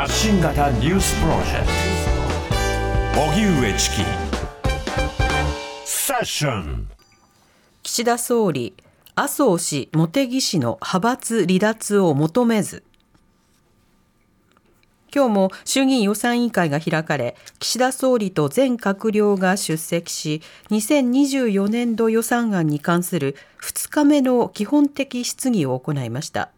発信型ニュースプロジェクト。荻上チキ。セッション。岸田総理麻生氏茂木氏の派閥離脱を求めず。今日も衆議院予算委員会が開かれ岸田総理と全閣僚が出席し2024年度予算案に関する2日目の基本的質疑を行いました。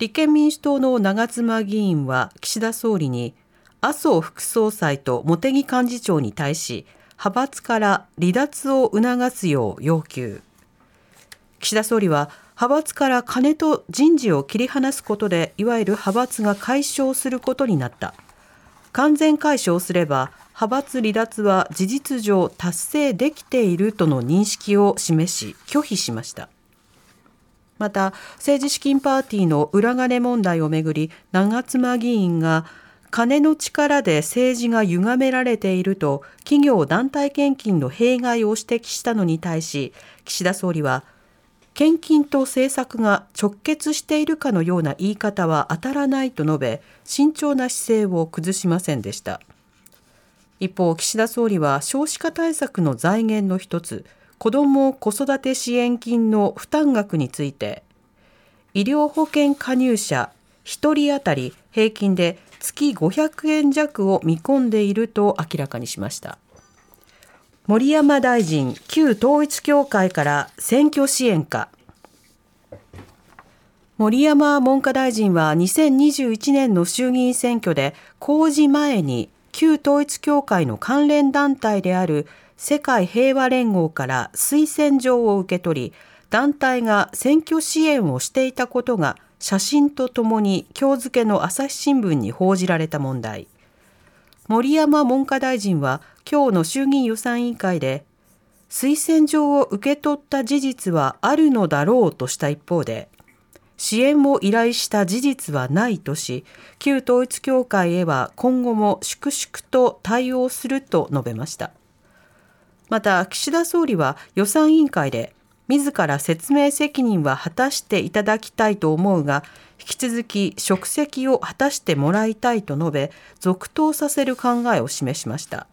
立憲民主党の長妻議員は岸田総理に麻生副総裁と茂木幹事長に対し派閥から離脱を促すよう要求。岸田総理は派閥から金と人事を切り離すことでいわゆる派閥が解消することになった。完全解消すれば派閥離脱は事実上達成できているとの認識を示し拒否しました。また政治資金パーティーの裏金問題をめぐり長妻議員が金の力で政治が歪められていると企業団体献金の弊害を指摘したのに対し岸田総理は献金と政策が直結しているかのような言い方は当たらないと述べ慎重な姿勢を崩しませんでした。一方岸田総理は少子化対策の財源の一つ子ども子育て支援金の負担額について医療保険加入者1人当たり平均で月500円弱を見込んでいると明らかにしました。森山大臣旧統一協会から選挙支援か。森山文科大臣は2021年の衆議院選挙で公示前に旧統一協会の関連団体である世界平和連合から推薦状を受け取り団体が選挙支援をしていたことが写真とともに今日付けの朝日新聞に報じられた問題。森山文科大臣は今日の衆議院予算委員会で推薦状を受け取った事実はあるのだろうとした一方で支援を依頼した事実はないとし旧統一教会へは今後も粛々と対応すると述べました。また岸田総理は予算委員会で自ら説明責任は果たしていただきたいと思うが引き続き職責を果たしてもらいたいと述べ続投させる考えを示しました。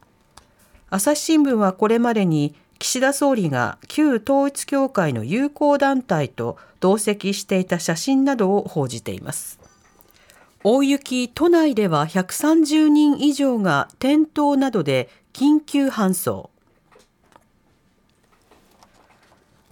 朝日新聞はこれまでに岸田総理が旧統一教会の友好団体と同席していた写真などを報じています。大雪都内では130人以上が転倒などで緊急搬送。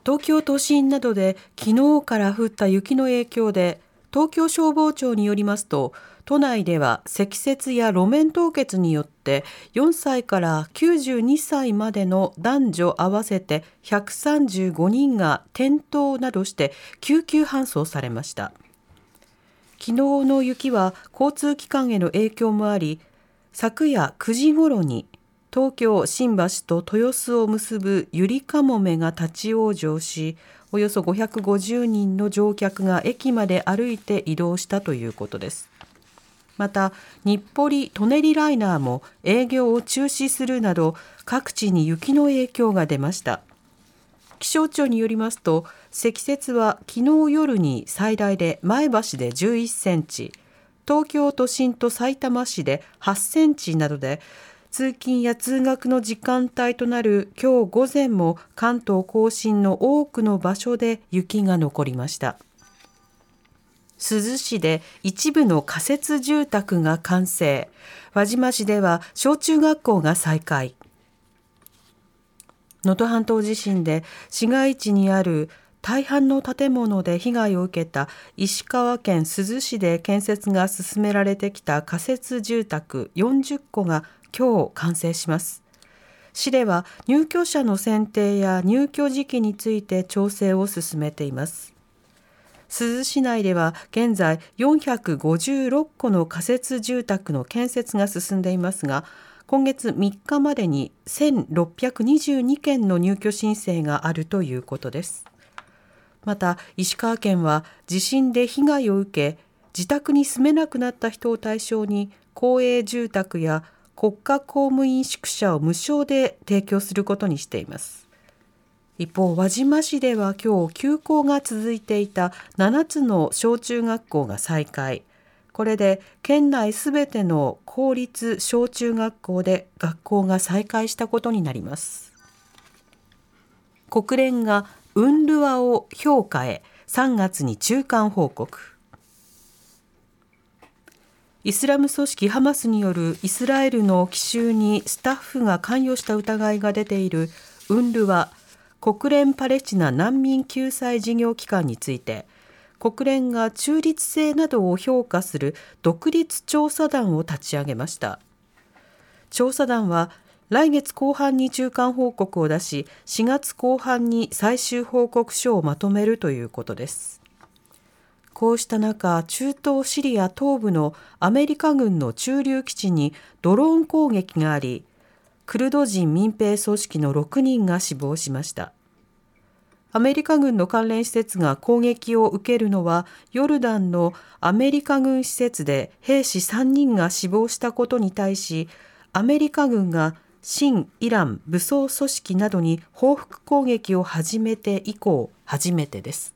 東京都心などで昨日から降った雪の影響で東京消防庁によりますと都内では積雪や路面凍結によって4歳から92歳までの男女合わせて135人が転倒などして救急搬送されました。昨日の雪は交通機関への影響もあり昨夜9時ごろに東京新橋と豊洲を結ぶゆりかもめが立ち往生しおよそ550人の乗客が駅まで歩いて移動したということです。また日暮里・舎人ライナーも営業を中止するなど各地に雪の影響が出ました。気象庁によりますと積雪は昨日夜に最大で前橋で11センチ東京都心とさいたま市で8センチなどで通勤や通学の時間帯となる今日午前も関東甲信の多くの場所で雪が残りました。珠洲市で一部の仮設住宅が完成。輪島市では小中学校が再開。能登半島地震で市街地にある大半の建物で被害を受けた石川県珠洲市で建設が進められてきた仮設住宅40戸が今日完成します。市では入居者の選定や入居時期について調整を進めています。珠洲市内では現在456戸の仮設住宅の建設が進んでいますが今月3日までに1622件の入居申請があるということです。また石川県は地震で被害を受け自宅に住めなくなった人を対象に公営住宅や国家公務員宿舎を無償で提供することにしています。一方輪島市では今日休校が続いていた7つの小中学校が再開。これで県内すべての公立小中学校で学校が再開したことになります。国連がウンルワを評価へ。3月に中間報告。イスラム組織ハマスによるイスラエルの奇襲にスタッフが関与した疑いが出ているウンルワ国連パレスチナ難民救済事業機関について国連が中立性などを評価する独立調査団を立ち上げました。調査団は来月後半に中間報告を出し4月後半に最終報告書をまとめるということです。こうした中中東シリア東部のアメリカ軍の駐留基地にドローン攻撃がありクルド人民兵組織の6人が死亡しましたアメリカ軍の関連施設が攻撃を受けるのはヨルダンのアメリカ軍施設で兵士3人が死亡したことに対しアメリカ軍が新イラン武装組織などに報復攻撃を始めて以降初めてです。